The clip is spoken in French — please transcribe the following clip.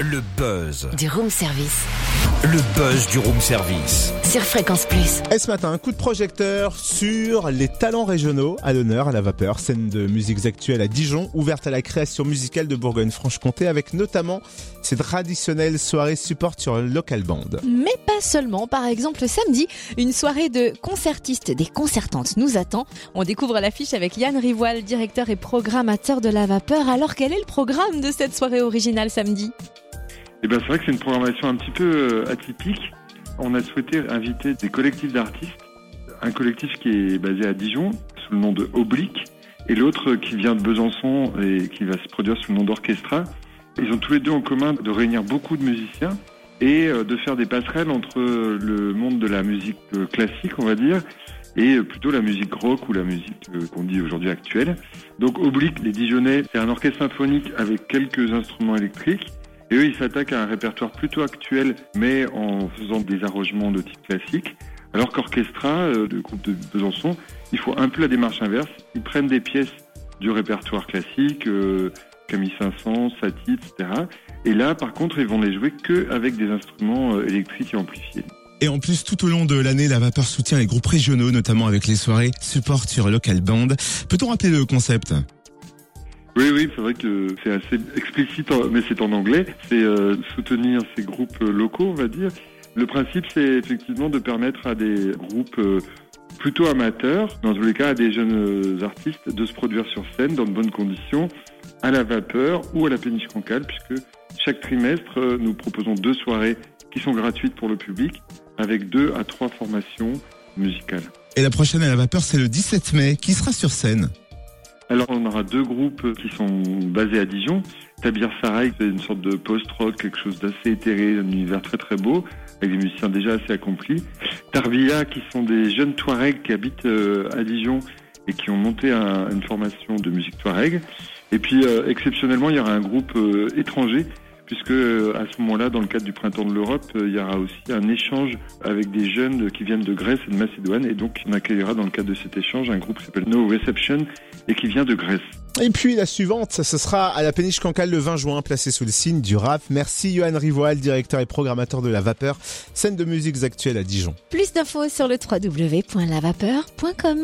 Le buzz. Du room service. Le buzz du room service. Sur Fréquence Plus. Et ce matin, un coup de projecteur sur les talents régionaux à l'honneur à la vapeur, scène de musiques actuelles à Dijon, ouverte à la création musicale de Bourgogne-Franche-Comté avec notamment ses traditionnelles soirées support sur local band. Mais pas seulement. Par exemple, samedi, une soirée de concertistes, des concertantes nous attend. On découvre l'affiche avec Yann Rivoal, directeur et programmateur de la vapeur. Alors, quel est le programme de cette soirée originale samedi? Eh ben, c'est vrai que c'est une programmation un petit peu euh, atypique. On a souhaité inviter des collectifs d'artistes. Un collectif qui est basé à Dijon, sous le nom de Oblique, et l'autre qui vient de Besançon et qui va se produire sous le nom d'Orchestra. Ils ont tous les deux en commun de réunir beaucoup de musiciens et euh, de faire des passerelles entre le monde de la musique euh, classique, on va dire, et plutôt la musique rock ou la musique qu'on dit aujourd'hui actuelle. Donc Oblique, les Dijonnais, c'est un orchestre symphonique avec quelques instruments électriques. Et eux, ils s'attaquent à un répertoire plutôt actuel, mais en faisant des arrangements de type classique. Alors qu'Orchestra, le groupe de Besançon, il faut un peu la démarche inverse. Ils prennent des pièces du répertoire classique, euh, Camille Saint-Saëns, Satie, etc. Et là, par contre, ils vont les jouer que avec des instruments euh, électriques et amplifiés. Et en plus, tout au long de l'année, la vapeur soutient les groupes régionaux, notamment avec les soirées support sur local band. Peut-on rappeler le concept? Oui, oui, c'est vrai que c'est assez explicite, mais c'est en anglais. C'est euh, soutenir ces groupes locaux, on va dire. Le principe, c'est effectivement de permettre à des groupes euh, plutôt amateurs, dans tous les cas à des jeunes artistes, de se produire sur scène dans de bonnes conditions, à la vapeur ou à la péniche concale, puisque chaque trimestre, euh, nous proposons deux soirées qui sont gratuites pour le public, avec deux à trois formations musicales. Et la prochaine à la vapeur, c'est le 17 mai. Qui sera sur scène? Alors, on aura deux groupes qui sont basés à Dijon. Tabir Sarai, c'est une sorte de post-rock, quelque chose d'assez éthéré, un univers très très beau, avec des musiciens déjà assez accomplis. Tarvia, qui sont des jeunes Touaregs qui habitent euh, à Dijon et qui ont monté un- une formation de musique Touareg. Et puis, euh, exceptionnellement, il y aura un groupe euh, étranger, puisque euh, à ce moment-là, dans le cadre du Printemps de l'Europe, euh, il y aura aussi un échange avec des jeunes qui viennent de Grèce et de Macédoine. Et donc, on accueillera dans le cadre de cet échange un groupe qui s'appelle No Reception et qui vient de Grèce. Et puis la suivante, ce sera à la péniche cancale le 20 juin, placée sous le signe du rap. Merci Johan Rivoal, directeur et programmateur de La Vapeur, scène de musiques actuelles à Dijon. Plus d'infos sur le www.lavapeur.com.